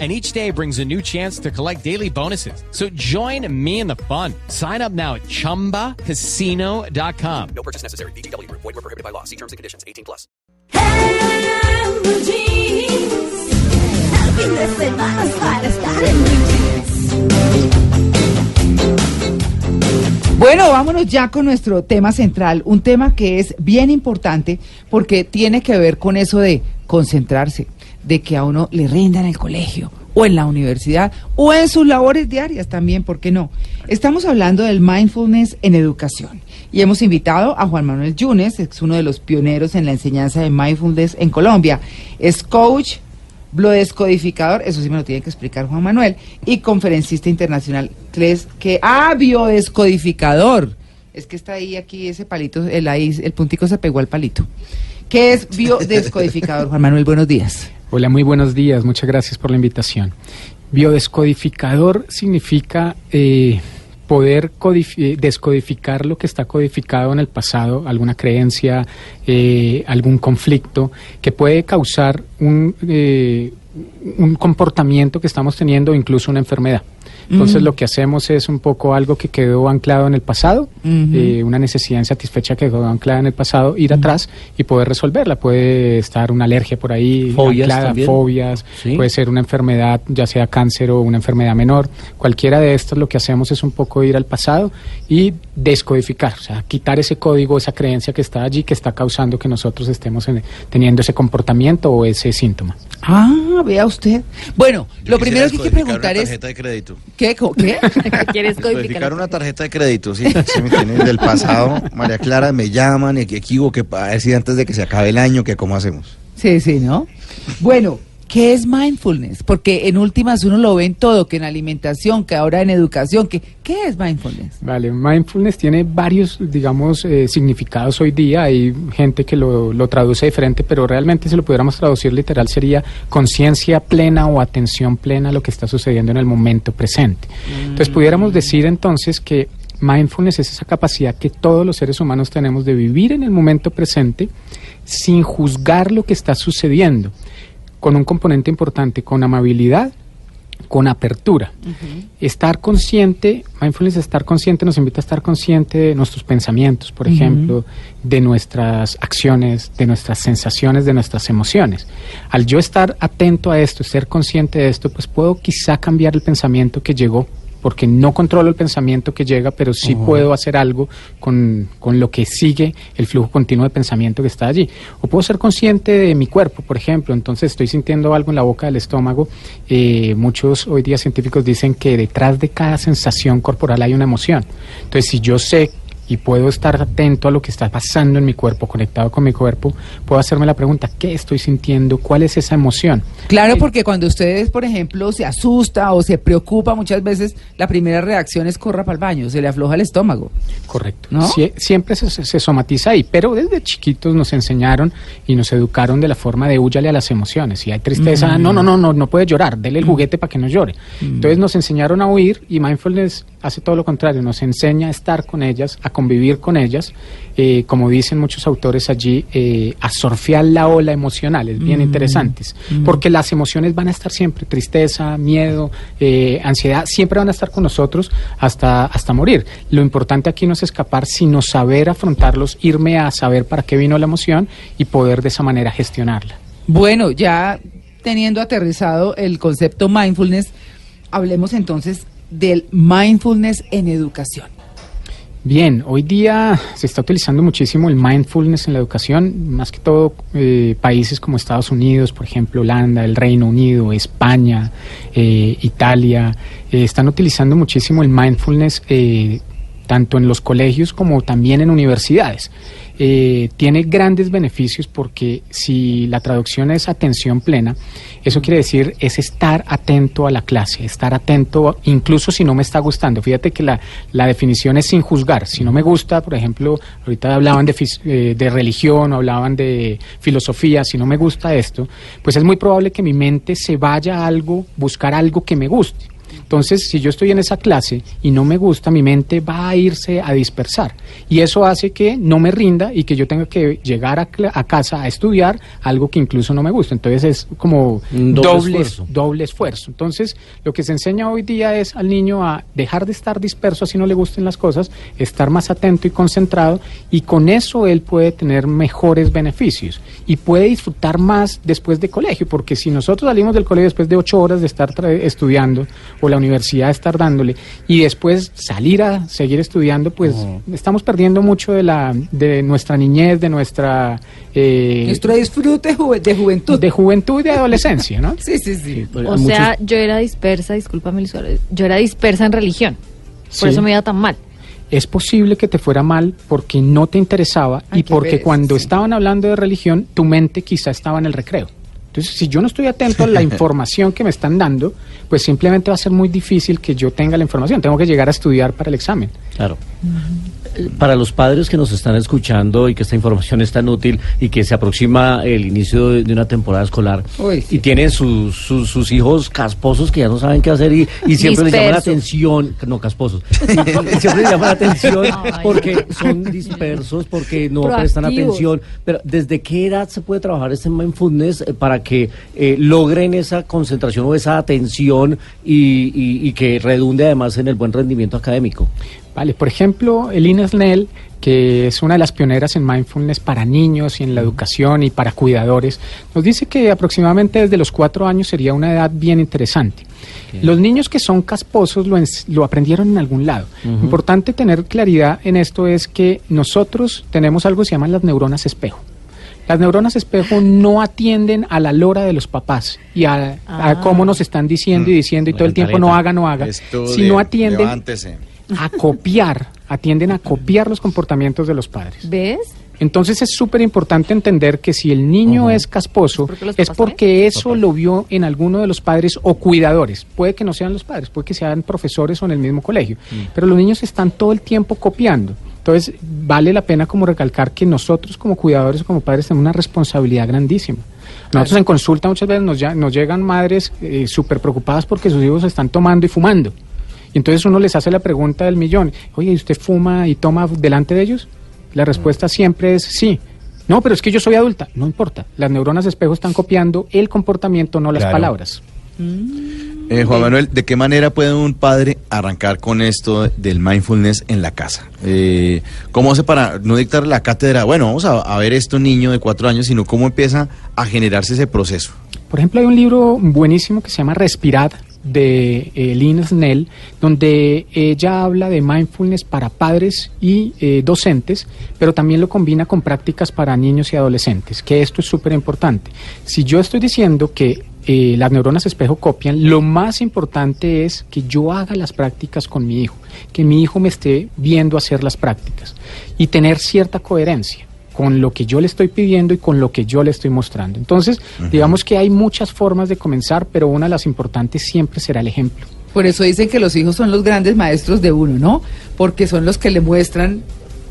and each day brings a new chance to collect daily bonuses. So join me in the fun. Sign up now at ChumbaCasino.com. No purchase necessary. BGW. Void were prohibited by law. See terms and conditions. 18 plus. Bueno, vámonos ya con nuestro tema central, un tema que es bien importante porque tiene que ver con eso de concentrarse, de que a uno le rindan en el colegio o en la universidad o en sus labores diarias también, ¿por qué no? Estamos hablando del mindfulness en educación y hemos invitado a Juan Manuel Yunes, es uno de los pioneros en la enseñanza de mindfulness en Colombia. Es coach, biodescodificador, eso sí me lo tiene que explicar Juan Manuel, y conferencista internacional, tres que, ah, biodescodificador. Es que está ahí, aquí, ese palito, el, ahí, el puntico se pegó al palito. ¿Qué es biodescodificador, Juan Manuel? Buenos días. Hola, muy buenos días. Muchas gracias por la invitación. Biodescodificador significa eh, poder descodificar lo que está codificado en el pasado, alguna creencia, eh, algún conflicto que puede causar un, eh, un comportamiento que estamos teniendo, incluso una enfermedad. Entonces lo que hacemos es un poco algo que quedó anclado en el pasado, eh, una necesidad insatisfecha que quedó anclada en el pasado, ir atrás y poder resolverla. Puede estar una alergia por ahí, fobias, anclada, fobias puede ser una enfermedad, ya sea cáncer o una enfermedad menor. Cualquiera de estas lo que hacemos es un poco ir al pasado y descodificar, o sea, quitar ese código, esa creencia que está allí, que está causando que nosotros estemos teniendo ese comportamiento o ese síntoma. Ah, vea usted. Bueno, lo primero que hay que preguntar es... tarjeta de crédito. ¿Qué? ¿Qué? ¿Quieres codificar una tarjeta de crédito? Sí, sí me tienen del pasado. María Clara, me llaman y que equivoque para decir antes de que se acabe el año que cómo hacemos. Sí, sí, ¿no? Bueno, ¿Qué es mindfulness? Porque en últimas uno lo ve en todo, que en alimentación, que ahora en educación, que ¿qué es mindfulness? Vale, mindfulness tiene varios, digamos, eh, significados hoy día. Hay gente que lo, lo, traduce diferente, pero realmente si lo pudiéramos traducir literal sería conciencia plena o atención plena a lo que está sucediendo en el momento presente. Entonces pudiéramos mm. decir entonces que mindfulness es esa capacidad que todos los seres humanos tenemos de vivir en el momento presente sin juzgar lo que está sucediendo con un componente importante, con amabilidad, con apertura. Estar consciente, mindfulness, estar consciente nos invita a estar consciente de nuestros pensamientos, por ejemplo, de nuestras acciones, de nuestras sensaciones, de nuestras emociones. Al yo estar atento a esto, ser consciente de esto, pues puedo quizá cambiar el pensamiento que llegó porque no controlo el pensamiento que llega, pero sí puedo hacer algo con, lo que sigue el flujo continuo de pensamiento que está allí. O puedo ser consciente de mi cuerpo, por ejemplo, entonces estoy sintiendo algo en la boca del estómago. Eh, muchos hoy día científicos dicen que detrás de cada sensación corporal hay una emoción. Entonces, si yo sé y puedo estar atento a lo que está pasando en mi cuerpo, conectado con mi cuerpo, puedo hacerme la pregunta, ¿qué estoy sintiendo? ¿Cuál es esa emoción? Claro, porque cuando ustedes, por ejemplo, se asusta o se preocupa, muchas veces la primera reacción es corra para el baño, se le afloja el estómago. Correcto. siempre se, somatiza ahí, pero desde chiquitos nos enseñaron y nos educaron de la forma de huyale a las emociones. Si hay tristeza, no, no, no, no, no puede llorar, dele el juguete para que no llore. Entonces nos enseñaron a huir y mindfulness hace todo lo contrario, nos enseña a estar con ellas, a convivir con ellas, eh, como dicen muchos autores allí, eh, a surfear la ola emocional, es bien mm. interesantes, mm. porque las emociones van a estar siempre, tristeza, miedo, eh, ansiedad, siempre van a estar con nosotros hasta, hasta morir. Lo importante aquí no es escapar, sino saber afrontarlos, irme a saber para qué vino la emoción y poder de esa manera gestionarla. Bueno, ya teniendo aterrizado el concepto mindfulness, hablemos entonces del mindfulness en educación? Bien, hoy día se está utilizando muchísimo el mindfulness en la educación, más que todo eh, países como Estados Unidos, por ejemplo, Holanda, el Reino Unido, España, eh, Italia, eh, están utilizando muchísimo el mindfulness tanto en los colegios como también en universidades. Eh, tiene grandes beneficios porque si la traducción es atención plena, eso quiere decir es estar atento a la clase, estar atento incluso si no me está gustando. Fíjate que la, la definición es sin juzgar. Si no me gusta, por ejemplo, ahorita hablaban de, eh, de religión, hablaban de filosofía, si no me gusta esto, pues es muy probable que mi mente se vaya a algo, buscar algo que me guste. Entonces, si yo estoy en esa clase y no me gusta, mi mente va a irse a dispersar. Y eso hace que no me rinda y que yo tenga que llegar a, a casa a estudiar algo que incluso no me gusta. Entonces, es como doble doble, esfuerzo. doble esfuerzo. Entonces, lo que se enseña hoy día es al niño a dejar de estar disperso así no le gusten las cosas, estar más atento y concentrado y con eso él puede tener mejores beneficios y puede disfrutar más después de colegio, porque si nosotros salimos del colegio después de ocho horas de estar estudiando o la universidad estar dándole y después salir a seguir estudiando, pues estamos perdiendo mucho de la de nuestra niñez, de nuestra eh, Nuestro disfrute de juventud. de juventud y de adolescencia, ¿no? Sí, sí, sí. Pues, O muchos- sea, yo era dispersa, discúlpame, yo era dispersa en religión. Por Sí. eso me iba tan mal. es posible que te fuera mal porque no te interesaba Ay, y porque cuando sí. estaban hablando de religión, tu mente quizá estaba en el recreo. Entonces, si yo no estoy atento a la información que me están dando, pues simplemente va a ser muy difícil que yo tenga la información. Tengo que llegar a estudiar para el examen. Claro. Para los padres que nos están escuchando y que esta información es tan útil y que se aproxima el inicio de, de una temporada escolar Uy, sí. y tienen sus, sus, sus hijos casposos que ya no saben qué hacer y, y siempre les llaman la atención, no casposos, y siempre les llaman la atención porque son dispersos, porque no prestan atención. Pero ¿desde qué edad se puede trabajar este mindfulness eh, para que eh, logren esa concentración o esa atención y, y- y que redunde además en el buen rendimiento académico? Vale, por ejemplo, Elina Snell, que es una de las pioneras en mindfulness para niños y en la educación y para cuidadores, nos dice que aproximadamente desde los cuatro años sería una edad bien interesante. Los niños que son casposos lo, lo aprendieron en algún lado. Importante tener claridad en esto es que nosotros tenemos algo que se llaman las neuronas espejo. Las neuronas espejo no atienden a la lora de los papás y a, a Ah. cómo nos están diciendo y diciendo y La todo el tiempo no haga, no haga, Estudie, sino atienden levántese. A copiar, atienden a copiar los comportamientos de los padres. ¿Ves? Entonces es súper importante entender que si el niño es casposo, ¿Es porque es eso lo vio en alguno de los padres o cuidadores. Puede que no sean los padres, puede que sean profesores o en el mismo colegio. Pero los niños están todo el tiempo copiando. Entonces vale la pena como recalcar que nosotros como cuidadores o como padres tenemos una responsabilidad grandísima. Nosotros en consulta muchas veces nos, ya- nos llegan madres eh, súper preocupadas porque sus hijos están tomando y fumando. Y entonces uno les hace la pregunta del millón, oye, ¿y usted fuma y toma delante de ellos? La respuesta siempre es sí. No, pero es que yo soy adulta. No importa. Las neuronas espejo están copiando el comportamiento, no las Claro. palabras. Eh, Juan Manuel, ¿de qué manera puede un padre arrancar con esto del mindfulness en la casa? Eh, ¿Cómo hace para no dictar la cátedra? Bueno, vamos a, a ver esto niño de cuatro años, sino cómo empieza a generarse ese proceso. Por ejemplo, hay un libro buenísimo que se llama Respirad de eh, Lynn Snell, donde ella habla de mindfulness para padres y eh, docentes, pero también lo combina con prácticas para niños y adolescentes, que esto es súper importante. Si yo estoy diciendo que eh, las neuronas espejo copian, lo más importante es que yo haga las prácticas con mi hijo, que mi hijo me esté viendo hacer las prácticas y tener cierta coherencia con lo que yo le estoy pidiendo y con lo que yo le estoy mostrando. Entonces, digamos que hay muchas formas de comenzar, pero una de las importantes siempre será el ejemplo. Por eso dicen que los hijos son los grandes maestros de uno, ¿no? Porque son los que le muestran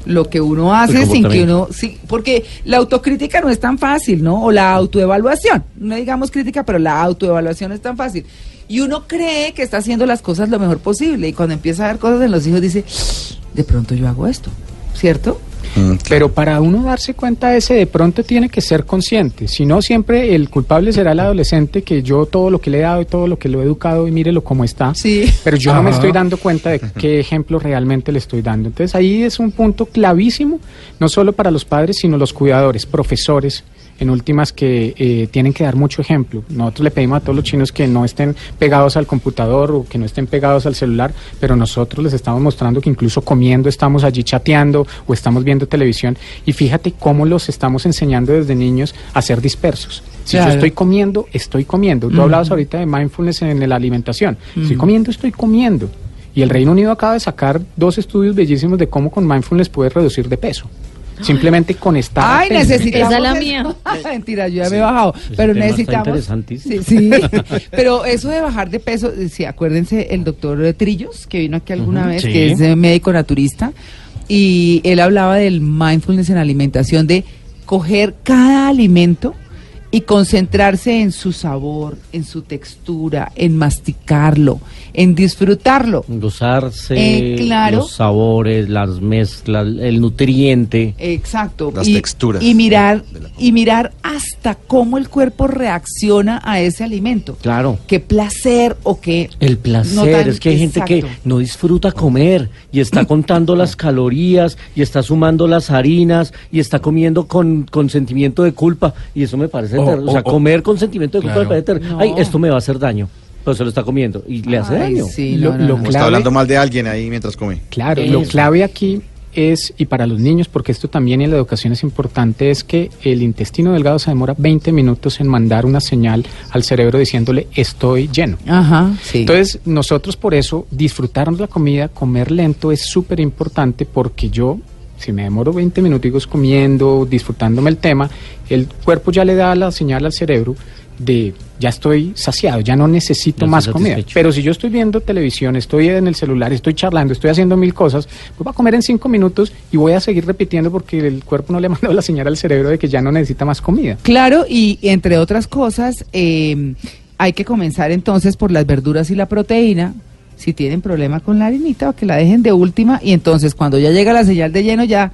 lo que uno hace sin que uno... Sí, porque la autocrítica no es tan fácil, ¿no? O la autoevaluación. No digamos crítica, pero la autoevaluación es tan fácil. Y uno cree que está haciendo las cosas lo mejor posible. Y cuando empieza a ver cosas en los hijos dice, de pronto yo hago esto, ¿cierto? Mm, Pero para uno darse cuenta de ese, de pronto tiene que ser consciente. Si no, siempre el culpable será el adolescente que yo todo lo que le he dado y todo lo que lo he educado y mírelo cómo está. Sí. Pero yo no me estoy dando cuenta de qué ejemplo realmente le estoy dando. Entonces ahí es un punto clavísimo, no solo para los padres, sino los cuidadores, profesores, en últimas que eh, tienen que dar mucho ejemplo. Nosotros le pedimos a todos los chinos que no estén pegados al computador o que no estén pegados al celular, pero nosotros les estamos mostrando que incluso comiendo estamos allí chateando o estamos viendo televisión y fíjate cómo los estamos enseñando desde niños a ser dispersos. Si Claro. yo estoy comiendo, estoy comiendo. Tú hablabas ahorita de mindfulness en la alimentación. Estoy comiendo, estoy comiendo. Y el Reino Unido acaba de sacar dos estudios bellísimos de cómo con mindfulness puedes reducir de peso. Simplemente con estar Ay, necesitamos. Esa es la mía. Mentira, yo ya me he bajado. ese Pero tema está necesitamos. interesantísimo. Sí, sí. pero eso de bajar de peso, sí, acuérdense el doctor Trillos, que vino aquí alguna vez, sí. que es eh, médico naturista, y él hablaba del mindfulness en alimentación, de coger cada alimento y concentrarse en su sabor, en su textura, en masticarlo, en disfrutarlo. Gozarse Eh, claro. los sabores, las mezclas, el nutriente. Exacto. Las y, texturas Y mirar, de y mirar hasta cómo el cuerpo reacciona a ese alimento. Claro. Qué placer o qué. El placer, no tan- es que hay gente que no disfruta comer y está contando las calorías y está sumando las harinas y está comiendo con, con sentimiento de culpa y eso me parece O- terrible. O, sea, comer con sentimiento de culpa Claro. me parece terrible. No. Ay, esto me va a hacer daño. Pero se lo está comiendo y le hace Ay, daño. sí, Lo- no, no, lo no. O clave- está hablando mal de alguien ahí mientras come. Claro, lo clave aquí es, y para los niños, porque esto también en la educación es importante, es que el intestino delgado se demora 20 minutos en mandar una señal al cerebro diciéndole estoy lleno. Ajá, sí. Entonces, nosotros por eso disfrutarnos la comida, comer lento es súper importante porque yo, si me demoro 20 minutos comiendo, disfrutándome el tema, el cuerpo ya le da la señal al cerebro de ya estoy saciado, ya no necesito Ya más comida. Pero si yo estoy viendo televisión, estoy en el celular, estoy charlando, estoy haciendo mil cosas, pues voy a comer en cinco minutos y voy a seguir repitiendo porque el cuerpo no le ha mandado la señal al cerebro de que ya no necesita más comida. Claro, y entre otras cosas, eh, hay que comenzar entonces por las verduras y la proteína. Si tienen problema con la harinita, o que la dejen de última. Y entonces, cuando ya llega la señal de lleno, ya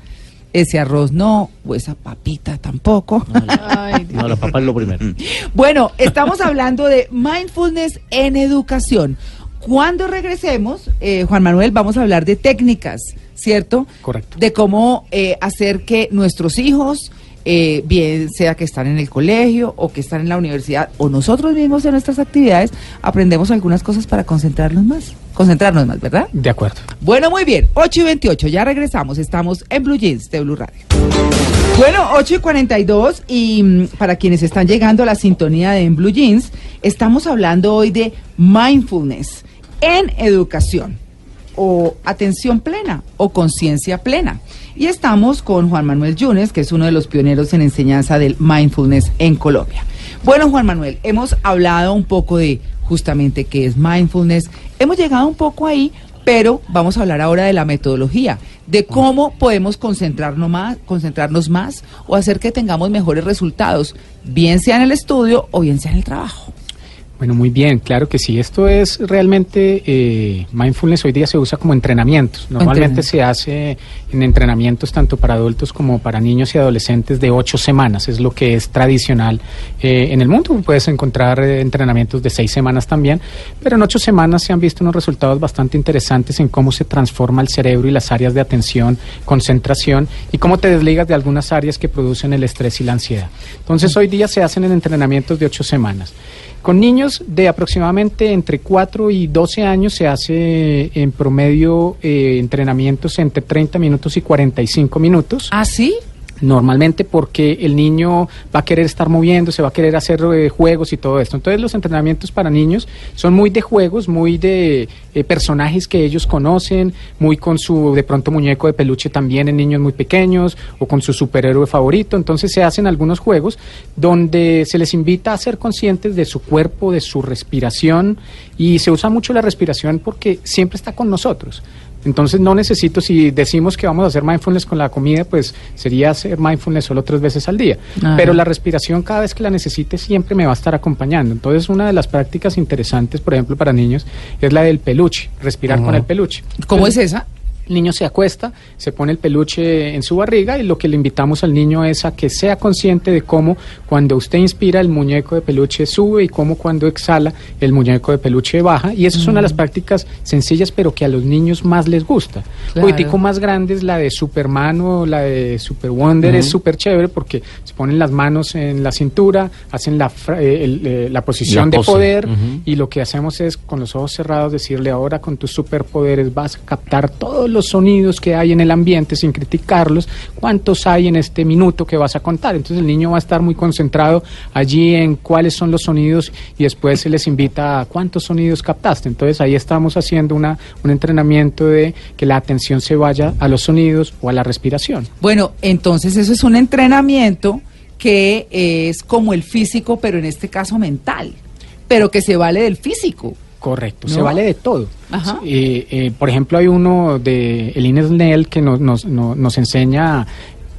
ese arroz no, o esa papita tampoco. Ay, No, la papa es lo primero. Bueno, estamos hablando de mindfulness en educación. Cuando regresemos, eh, Juan Manuel, vamos a hablar de técnicas, ¿cierto? Correcto. De cómo eh, hacer que nuestros hijos, eh, bien sea que están en el colegio o que están en la universidad o nosotros mismos en nuestras actividades, aprendemos algunas cosas para concentrarnos más. Concentrarnos más, ¿verdad? De acuerdo. Bueno, muy bien. 8 y 28, ya regresamos. Estamos en Blue Jeans de Blue Radio. Bueno, 8 y 42 y mm, para quienes están llegando a la sintonía de En Blue Jeans, estamos hablando hoy de mindfulness en educación o atención plena o conciencia plena. Y estamos con Juan Manuel Yunes, que es uno de los pioneros en enseñanza del mindfulness en Colombia. Bueno, Juan Manuel, hemos hablado un poco de justamente qué es mindfulness. Hemos llegado un poco ahí, pero vamos a hablar ahora de la metodología, de cómo podemos concentrarnos más, concentrarnos más o hacer que tengamos mejores resultados, bien sea en el estudio o bien sea en el trabajo. Bueno, muy bien, claro que sí. Esto es realmente, eh, mindfulness hoy día se usa como entrenamientos. Normalmente se hace en entrenamientos tanto para adultos como para niños y adolescentes de ocho semanas, es lo que es tradicional eh, en el mundo. Puedes encontrar eh, entrenamientos de seis semanas también, pero en ocho semanas se han visto unos resultados bastante interesantes en cómo se transforma el cerebro y las áreas de atención, concentración y cómo te desligas de algunas áreas que producen el estrés y la ansiedad. Entonces hoy día se hacen en entrenamientos de ocho semanas. Con niños de aproximadamente entre 4 y 12 años se hace en promedio eh, entrenamientos entre 30 minutos y 45 minutos. ¿Ah, sí? Normalmente porque el niño va a querer estar moviéndose, va a querer hacer eh, juegos y todo esto. Entonces los entrenamientos para niños son muy de juegos, muy de eh, personajes que ellos conocen, muy con su de pronto muñeco de peluche también en niños muy pequeños o con su superhéroe favorito. Entonces se hacen algunos juegos donde se les invita a ser conscientes de su cuerpo, de su respiración y se usa mucho la respiración porque siempre está con nosotros. Entonces no necesito, si decimos que vamos a hacer mindfulness con la comida, pues sería hacer mindfulness solo tres veces al día. Ajá. Pero la respiración cada vez que la necesite siempre me va a estar acompañando. Entonces una de las prácticas interesantes, por ejemplo, para niños, es la del peluche, respirar con el peluche. ¿Cómo es esa? El niño se acuesta, se pone el peluche en su barriga y lo que le invitamos al niño es a que sea consciente de cómo cuando usted inspira el muñeco de peluche sube y cómo cuando exhala el muñeco de peluche baja. Y esa es una de las prácticas sencillas pero que a los niños más les gusta. Claro. Poquitico más grandes, la de Superman o la de Super Wonder es súper chévere porque se ponen las manos en la cintura, hacen la, fra- eh, el, eh, la posición La de poder y lo que hacemos es con los ojos cerrados decirle ahora con tus superpoderes vas a captar todos los sonidos que hay en el ambiente sin criticarlos, cuántos hay en este minuto que vas a contar. Entonces el niño va a estar muy concentrado allí en cuáles son los sonidos y después se les invita a cuántos sonidos captaste. Entonces ahí estamos haciendo una, un entrenamiento de que la atención se vaya a los sonidos o a la respiración. Bueno, entonces eso es un entrenamiento que es como el físico, pero en este caso mental, pero que se vale del físico. Correcto, ¿No? se vale de todo. Ajá. Eh, eh, por ejemplo, hay uno de Eline Snell que nos, nos, no- nos enseña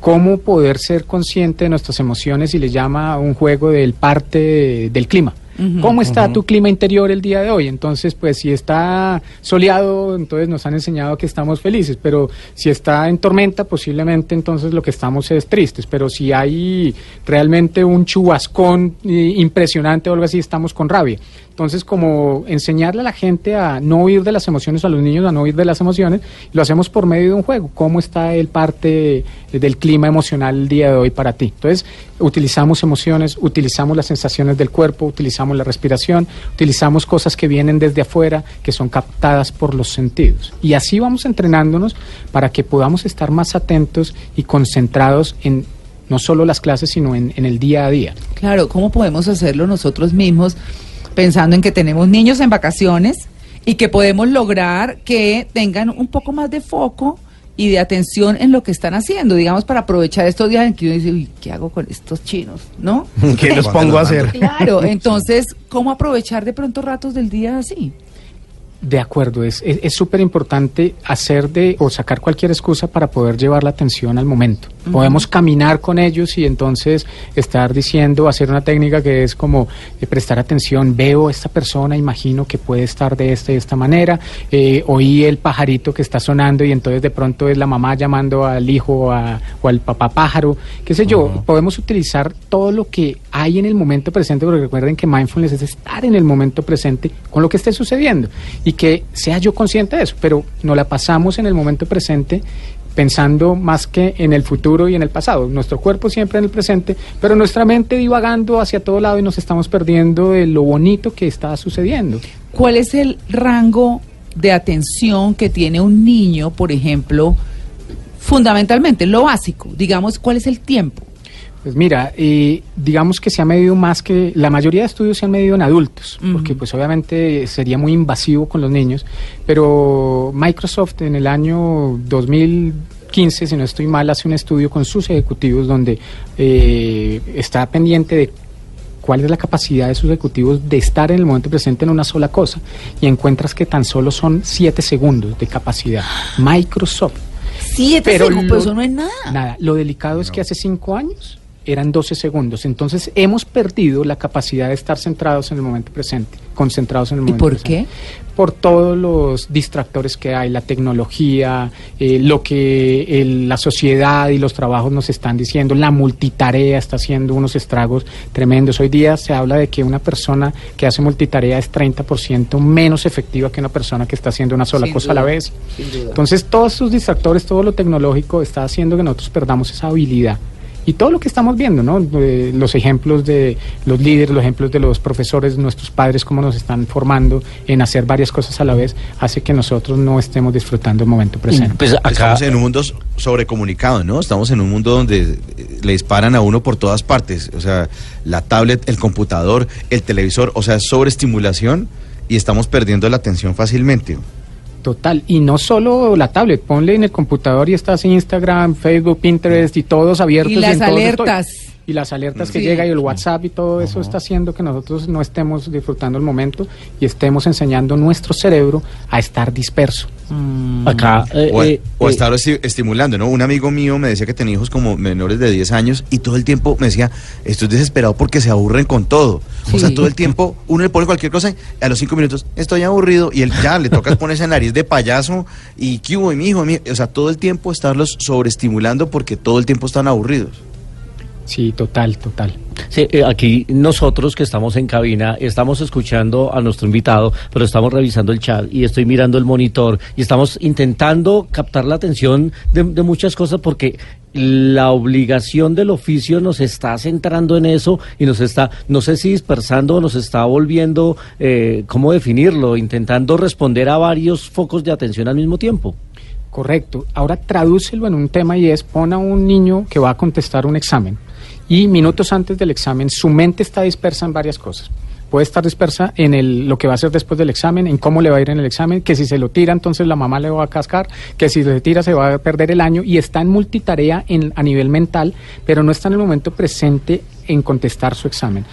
cómo poder ser consciente de nuestras emociones y le llama un juego del parte del clima. ¿Cómo está tu clima interior el día de hoy? Entonces, pues si está soleado, entonces nos han enseñado que estamos felices, pero si está en tormenta, posiblemente entonces lo que estamos es tristes, pero si hay realmente un chubascón eh, impresionante o algo así, estamos con rabia. Entonces, como enseñarle a la gente a no huir de las emociones, a los niños a no huir de las emociones, lo hacemos por medio de un juego. ¿Cómo está el parte del clima emocional el día de hoy para ti? Entonces, utilizamos emociones, utilizamos las sensaciones del cuerpo, utilizamos la respiración, utilizamos cosas que vienen desde afuera, que son captadas por los sentidos. Y así vamos entrenándonos para que podamos estar más atentos y concentrados en no solo las clases, sino en, en el día a día. Claro, ¿cómo podemos hacerlo nosotros mismos pensando en que tenemos niños en vacaciones y que podemos lograr que tengan un poco más de foco y de atención en lo que están haciendo, digamos, para aprovechar estos días en que uno dice, uy, ¿qué hago con estos chinos? ¿No? ¿Qué los pongo a hacer? Claro, entonces, ¿cómo aprovechar de pronto ratos del día así? De acuerdo, es es- es súper importante hacer de o sacar cualquier excusa para poder llevar la atención al momento. Podemos caminar con ellos y entonces estar diciendo, hacer una técnica que es como eh, prestar atención, veo a esta persona, imagino que puede estar de esta y esta manera, eh, oí el pajarito que está sonando y entonces de pronto es la mamá llamando al hijo o, a- o al papá pájaro, qué sé yo, podemos utilizar todo lo que hay en el momento presente, porque recuerden que mindfulness es estar en el momento presente con lo que esté sucediendo. y que sea yo consciente de eso, pero no la pasamos en el momento presente pensando más que en el futuro y en el pasado. Nuestro cuerpo siempre en el presente, pero nuestra mente divagando hacia todo lado y nos estamos perdiendo de lo bonito que está sucediendo. ¿Cuál es el rango de atención que tiene un niño, por ejemplo, fundamentalmente, lo básico? Digamos, ¿cuál es el tiempo? Pues mira, eh, digamos que se ha medido más que la mayoría de estudios se han medido en adultos, porque pues obviamente sería muy invasivo con los niños, pero Microsoft en el año 2015, si no estoy mal, hace un estudio con sus ejecutivos donde eh, está pendiente de cuál es la capacidad de sus ejecutivos de estar en el momento presente en una sola cosa y encuentras que tan solo son 7 segundos de capacidad. Microsoft. Siete Pero segundos, lo- pues eso no es nada. Nada, lo delicado es que hace cinco años eran 12 segundos. Entonces hemos perdido la capacidad de estar centrados en el momento presente, concentrados en el ¿Y momento por presente. qué? Por todos los distractores que hay, la tecnología, eh, lo que el- la sociedad y los trabajos nos están diciendo, la multitarea está haciendo unos estragos tremendos. Hoy día se habla de que una persona que hace multitarea es 30% menos efectiva que una persona que está haciendo una sola Sin cosa a la vez. Entonces, todos esos distractores, todo lo tecnológico está haciendo que nosotros perdamos esa habilidad. Y todo lo que estamos viendo, ¿no? Eh, los ejemplos de los líderes, los ejemplos de los profesores, nuestros padres, cómo nos están formando en hacer varias cosas a la vez, hace que nosotros no estemos disfrutando el momento presente. Pues acá, Estamos en un mundo sobrecomunicado, ¿no? Estamos en un mundo donde eh, le disparan a uno por todas partes. O sea, la tablet, el computador, el televisor, o sea, es sobreestimulación y estamos perdiendo la atención fácilmente. Total, y no solo la tablet, ponle en el computador y estás en Instagram, Facebook, Pinterest y todos abiertos. Y las en todos alertas. Y las alertas que Sí. llega y el WhatsApp y todo eso está haciendo que nosotros no estemos disfrutando el momento y estemos enseñando nuestro cerebro a estar disperso. acá, eh, o, a- eh, o eh, estar esti- estimulando, ¿no? Un amigo mío me decía que tenía hijos como menores de 10 años y todo el tiempo me decía, estoy desesperado porque se aburren con todo. O sea, todo el tiempo uno le pone cualquier cosa y a los 5 minutos estoy aburrido y él ya le toca ponerse nariz de payaso y ¿qué hubo, mi hijo? mi-?" O sea, todo el tiempo estarlos sobreestimulando porque todo el tiempo están aburridos. Sí, total, total. Sí, eh, aquí nosotros que estamos en cabina estamos escuchando a nuestro invitado, pero estamos revisando el chat y estoy mirando el monitor y estamos intentando captar la atención de, de muchas cosas porque la obligación del oficio nos está centrando en eso y nos está, no sé si dispersando o nos está volviendo, eh, ¿cómo definirlo? Intentando responder a varios focos de atención al mismo tiempo. Correcto. Ahora tradúcelo en un tema y es pon a un niño que va a contestar un examen y minutos antes del examen su mente está dispersa en varias cosas. Puede estar dispersa en el, lo que va a hacer después del examen, en cómo le va a ir en el examen, que si se lo tira entonces la mamá le va a cascar, que si se tira se va a perder el año y está en multitarea en, a nivel mental, pero no está en el momento presente en contestar su examen.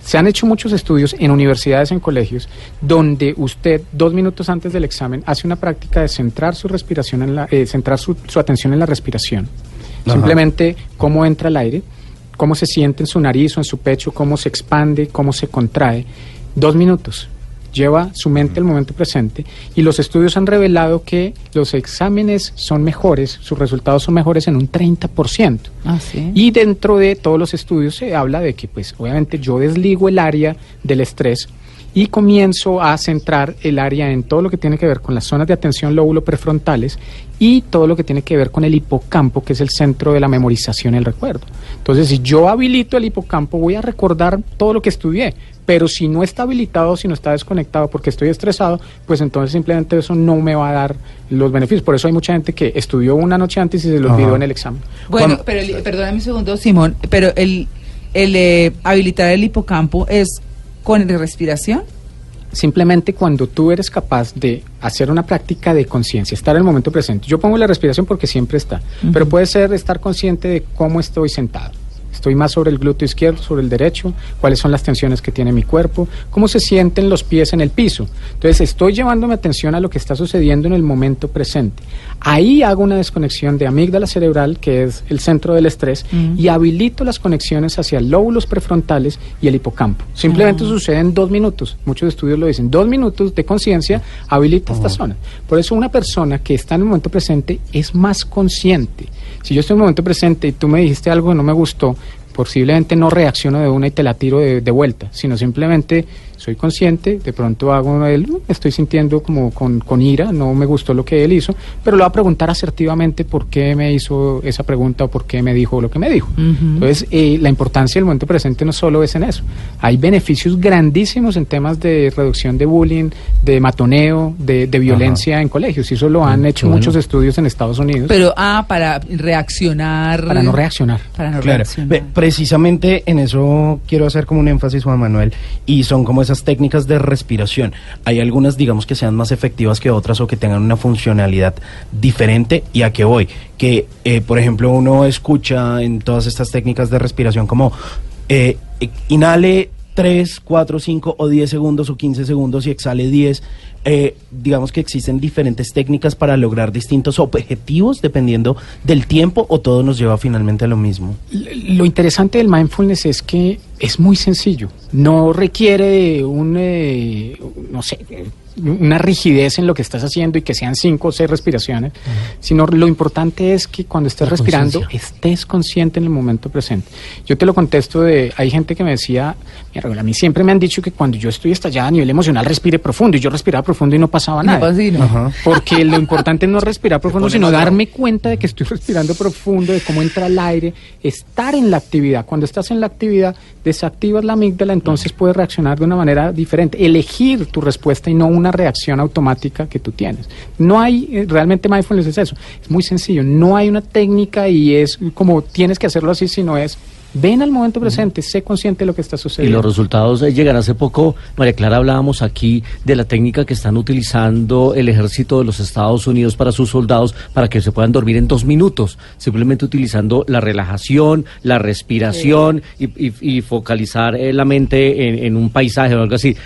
Se han hecho muchos estudios en universidades, en colegios, donde usted dos minutos antes del examen hace una práctica de centrar su respiración, en la, eh, centrar su, su atención en la respiración. Simplemente cómo entra el aire, cómo se siente en su nariz o en su pecho, cómo se expande, cómo se contrae. Dos minutos. Lleva su mente al momento presente y los estudios han revelado que los exámenes son mejores, sus resultados son mejores en un 30%. Ah, sí. Y dentro de todos los estudios se habla de que, pues, obviamente yo desligo el área del estrés y comienzo a centrar el área en todo lo que tiene que ver con las zonas de atención lóbulo prefrontales y todo lo que tiene que ver con el hipocampo, que es el centro de la memorización y el recuerdo. Entonces, si yo habilito el hipocampo, voy a recordar todo lo que estudié. Pero si no está habilitado, si no está desconectado porque estoy estresado, pues entonces simplemente eso no me va a dar los beneficios. Por eso hay mucha gente que estudió una noche antes y se lo olvidó Ajá. en el examen. Bueno, pero el- perdóname un segundo, Simón, pero el, el eh, habilitar el hipocampo es con respiración. Simplemente cuando tú eres capaz de hacer una práctica de conciencia, estar en el momento presente. Yo pongo la respiración porque siempre está, pero puede ser estar consciente de cómo estoy sentado. Estoy más sobre el glúteo izquierdo, sobre el derecho, cuáles son las tensiones que tiene mi cuerpo, cómo se sienten los pies en el piso. Entonces estoy llevando mi atención a lo que está sucediendo en el momento presente. Ahí hago una desconexión de amígdala cerebral, que es el centro del estrés, y habilito las conexiones hacia lóbulos prefrontales y el hipocampo. Simplemente sucede en dos minutos. Muchos estudios lo dicen. Dos minutos de conciencia habilita esta zona. Por eso una persona que está en el momento presente es más consciente. Si yo estoy en el momento presente y tú me dijiste algo que no me gustó, posiblemente no reacciono de una y te la tiro de, de vuelta, sino simplemente soy consciente, de pronto hago "Uh, estoy sintiendo como con, con ira, no me gustó lo que él hizo, pero le voy a preguntar asertivamente por qué me hizo esa pregunta o por qué me dijo lo que me dijo. Entonces, eh, la importancia del momento presente no solo es en eso, hay beneficios grandísimos en temas de reducción de bullying, de matoneo, de, de violencia en colegios, y eso lo han hecho bueno. muchos estudios en Estados Unidos Pero, ah, para reaccionar. para no reaccionar. Para no Claro, reaccionar. Precisamente en eso quiero hacer como un énfasis, Juan Manuel, y son como esas técnicas de respiración. Hay algunas, digamos, que sean más efectivas que otras o que tengan una funcionalidad diferente. ¿Y a qué voy? Que, eh, por ejemplo, uno escucha en todas estas técnicas de respiración como eh, inhale 3, 4, 5 o 10 segundos o 15 segundos y exhale 10. Eh, digamos que existen diferentes técnicas para lograr distintos objetivos dependiendo del tiempo o todo nos lleva finalmente a lo mismo. Lo interesante del mindfulness es que es muy sencillo. No requiere un, eh, no sé, una rigidez en lo que estás haciendo y que sean cinco o seis respiraciones, sino lo importante es que cuando estés La respirando estés consciente en el momento presente. Yo te lo contesto de, hay gente que me decía, mira, a mí siempre me han dicho que cuando yo estoy estallada a nivel emocional respire profundo y yo respiraba profundo y no pasaba No, nada. no. Ajá. Porque lo importante es no respirar profundo, sino darme cuenta de que estoy respirando profundo, de cómo entra el aire, estar en la actividad. Cuando estás en la actividad, desactivas la amígdala, entonces puedes reaccionar de una manera diferente, elegir tu respuesta y no una reacción automática que tú tienes. No hay, eh, realmente mindfulness es eso, es muy sencillo, no hay una técnica y es como tienes que hacerlo así, sino es ven al momento presente, sé consciente de lo que está Y sucediendo. los resultados eh, llegan hace poco. María Clara, hablábamos aquí de la técnica que están utilizando el ejército de los Estados Unidos para sus soldados para que se puedan dormir en dos minutos, simplemente utilizando la relajación, la respiración y, y- y focalizar eh, la mente en, en un paisaje o algo así.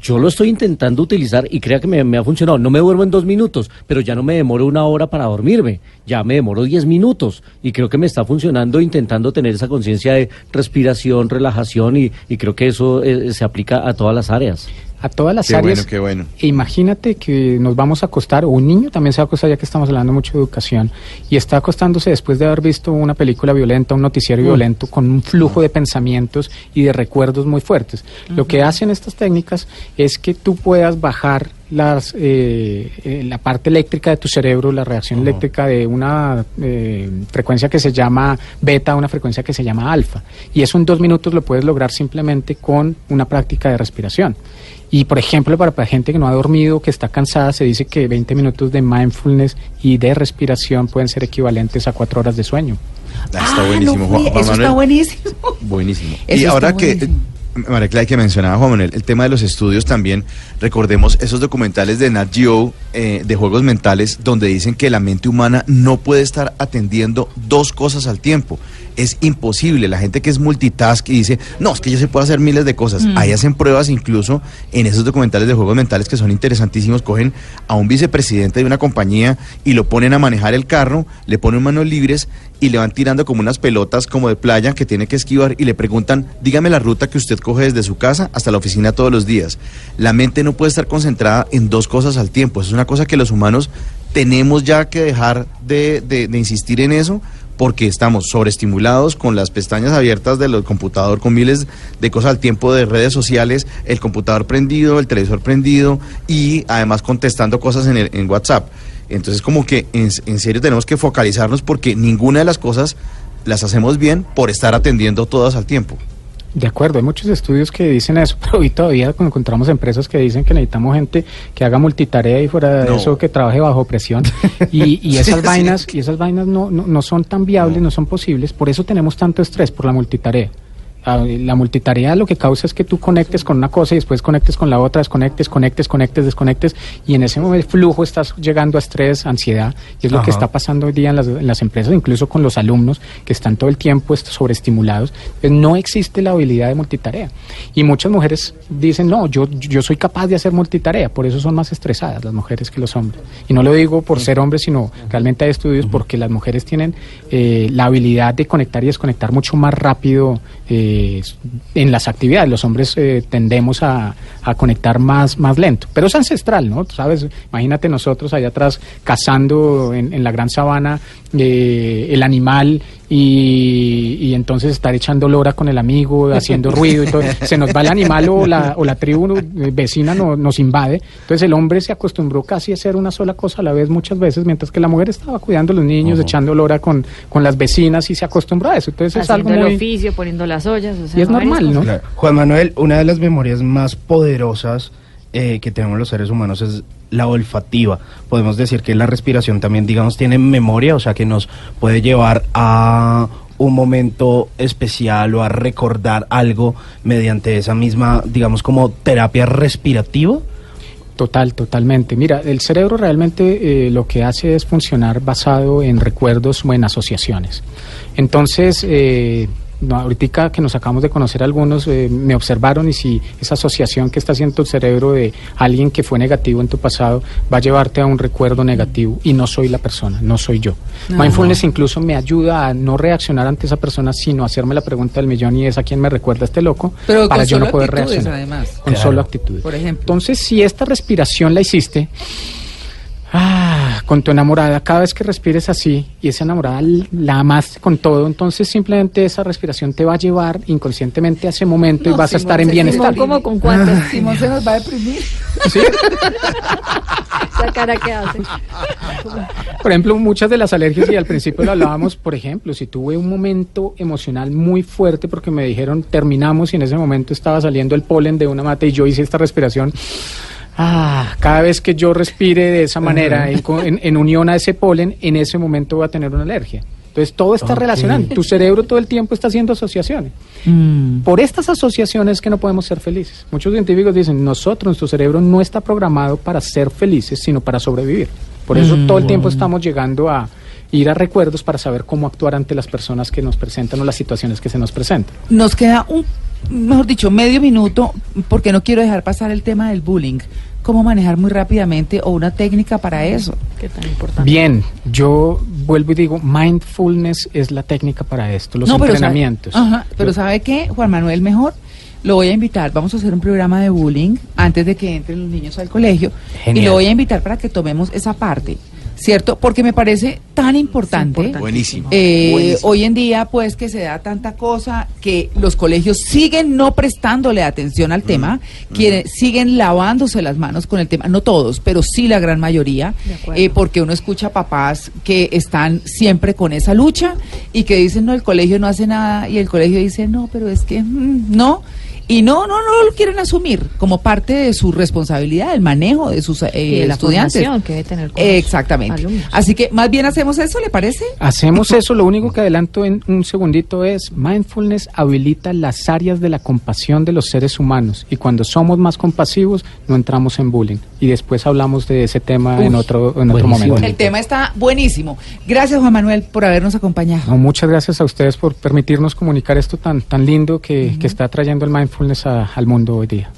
Yo lo estoy intentando utilizar y crea que me, ha funcionado. No me duermo en dos minutos, pero ya no me demoro una hora para dormirme. Ya me demoro diez minutos y creo que me está funcionando intentando tener esa conciencia de respiración, relajación y, y creo que eso eh, se aplica a todas las áreas. A todas las Qué áreas. bueno, qué bueno. E imagínate que nos vamos a acostar, o un niño también se va a acostar, ya que estamos hablando mucho de educación, y está acostándose después de haber visto una película violenta, un noticiero violento, con un flujo de pensamientos y de recuerdos muy fuertes. Lo que hacen estas técnicas es que tú puedas bajar las, eh, eh, la parte eléctrica de tu cerebro, la reacción eléctrica de una eh, frecuencia que se llama beta a una frecuencia que se llama alfa. Y eso en dos minutos lo puedes lograr simplemente con una práctica de respiración. Y por ejemplo, para, para gente que no ha dormido, que está cansada, se dice que 20 minutos de mindfulness y de respiración pueden ser equivalentes a cuatro horas de sueño. Ah, está Ah, buenísimo, no, Juan- fui- Juan eso está Manuel. buenísimo. Buenísimo. Eso y está ahora que, buenísimo. María Clara, que mencionaba Juan Manuel, el tema de los estudios también, recordemos esos documentales de Nat Geo eh, de juegos mentales donde dicen que la mente humana no puede estar atendiendo dos cosas al tiempo. Es imposible. La gente que es multitask y dice, no, es que yo se puedo hacer miles de cosas. Mm. Ahí hacen pruebas incluso en esos documentales de juegos mentales que son interesantísimos. Cogen a un vicepresidente de una compañía y lo ponen a manejar el carro, le ponen manos libres y le van tirando como unas pelotas como de playa que tiene que esquivar y le preguntan, dígame la ruta que usted coge desde su casa hasta la oficina todos los días. La mente no puede estar concentrada en dos cosas al tiempo. Es una cosa que los humanos tenemos ya que dejar de, de- de insistir en eso porque estamos sobreestimulados con las pestañas abiertas del computador, con miles de cosas al tiempo de redes sociales, el computador prendido, el televisor prendido y además contestando cosas en, el- en WhatsApp. Entonces como que en, en serio tenemos que focalizarnos porque ninguna de las cosas las hacemos bien por estar atendiendo todas al tiempo. De acuerdo, hay muchos estudios que dicen eso, pero hoy todavía cuando encontramos empresas que dicen que necesitamos gente que haga multitarea y fuera de No. eso que trabaje bajo presión y, y esas Sí, vainas y esas vainas no, no, no son tan viables, no. son posibles, por eso tenemos tanto estrés por la multitarea. La multitarea lo que causa es que tú conectes con una cosa y después conectes con la otra, desconectes, conectes, conectes, desconectes y en ese momento flujo estás llegando a estrés, ansiedad y es lo que está pasando hoy día en las, en las empresas, incluso con los alumnos que están todo el tiempo est- sobreestimulados. Pues no existe la habilidad de multitarea. Y muchas mujeres dicen, no, yo, yo soy capaz de hacer multitarea, por eso son más estresadas las mujeres que los hombres. Y no lo digo por ser hombres, sino realmente hay estudios porque las mujeres tienen eh, la habilidad de conectar y desconectar mucho más rápido eh, en las actividades. Los hombres eh, tendemos a, a conectar más, más lento. Pero es ancestral, ¿no? Sabes, imagínate nosotros allá atrás cazando en, en la gran sabana eh, el animal y, y entonces estar echando lora con el amigo, haciendo ruido y todo. Se nos va el animal o la, o la tribu eh, vecina no- nos invade. Entonces el hombre se acostumbró casi a hacer una sola cosa a la vez muchas veces, mientras que la mujer estaba cuidando a los niños, echando lora con, con las vecinas y se acostumbró a eso. Entonces es algo Haciendo el muy... oficio, poniendo las ollas. o sea, Y es normal, ¿no? Claro. Juan Manuel, una de las memorias más poderosas eh, que tenemos los seres humanos es la olfativa. Podemos decir que la respiración también, digamos, tiene memoria, o sea, que nos puede llevar a un momento especial o a recordar algo mediante esa misma, digamos, como terapia respirativa. Total, totalmente. Mira, el cerebro realmente eh, lo que hace es funcionar basado en recuerdos o en asociaciones. Entonces, eh, ahorita que nos acabamos de conocer algunos, eh, me observaron y si esa asociación que está haciendo tu cerebro de alguien que fue negativo en tu pasado va a llevarte a un recuerdo negativo y no soy la persona, no soy yo. Mindfulness incluso me ayuda a no reaccionar ante esa persona, sino a hacerme la pregunta del millón y es a quién me recuerda este loco Pero para yo no poder reaccionar. además. Con Claro. solo actitudes. Por ejemplo. Entonces, si esta respiración la hiciste ah, con tu enamorada, cada vez que respires así y esa enamorada la amaste con todo, entonces simplemente esa respiración te va a llevar inconscientemente a ese momento y vas a estar en bienestar. Simón, ¿cómo con cuántas? Simón se nos va a deprimir. Esa cara que hace. Por ejemplo, muchas de las alergias, y al principio lo hablábamos, por ejemplo, si tuve un momento emocional muy fuerte porque me dijeron terminamos y en ese momento estaba saliendo el polen de una mata y yo hice esta respiración. Ah, cada vez que yo respire de esa manera, en, co- en- en unión a ese polen, en ese momento voy a tener una alergia. Entonces todo está relacionado. Tu cerebro todo el tiempo está haciendo asociaciones. Por estas asociaciones que no podemos ser felices. Muchos científicos dicen, nosotros, nuestro cerebro no está programado para ser felices, sino para sobrevivir. Por eso todo el tiempo estamos llegando a ir a recuerdos para saber cómo actuar ante las personas que nos presentan o las situaciones que se nos presentan. Nos queda un, mejor dicho, medio minuto, porque no quiero dejar pasar el tema del bullying. ¿Cómo manejar muy rápidamente o una técnica para eso? Qué tan importante. Bien, yo vuelvo y digo, mindfulness es la técnica para esto, los No, pero sabe- entrenamientos. ajá, pero Yo- ¿sabe qué, Juan Manuel? Mejor lo voy a invitar. Vamos a hacer un programa de bullying antes de que entren los niños al colegio. Y lo voy a invitar para que tomemos esa parte ¿cierto? Porque me parece tan importante. importante. Buenísimo. Eh, Buenísimo. hoy en día, pues que se da tanta cosa que los colegios siguen no prestándole atención Mm, al tema, quieren, siguen lavándose las manos con el tema, no todos, pero sí la gran mayoría, eh, porque uno escucha papás que están siempre con esa lucha y que dicen, no, el colegio no hace nada, y el colegio dice, no, pero es que mm, no. Y no, no, no lo quieren asumir como parte de su responsabilidad, el manejo de sus eh, Y de la estudiantes. que debe tener con Exactamente. alumnos. Así que más bien hacemos eso, ¿le parece? Hacemos eso, lo único que adelanto en un segundito es, mindfulness habilita las áreas de la compasión de los seres humanos y cuando somos más compasivos no entramos en bullying. Y después hablamos de ese tema en otro, en otro momento. El tema está buenísimo. Gracias, Juan Manuel, por habernos acompañado. No, muchas gracias a ustedes por permitirnos comunicar esto tan, tan lindo que, que está trayendo el mindfulness a- al mundo hoy día.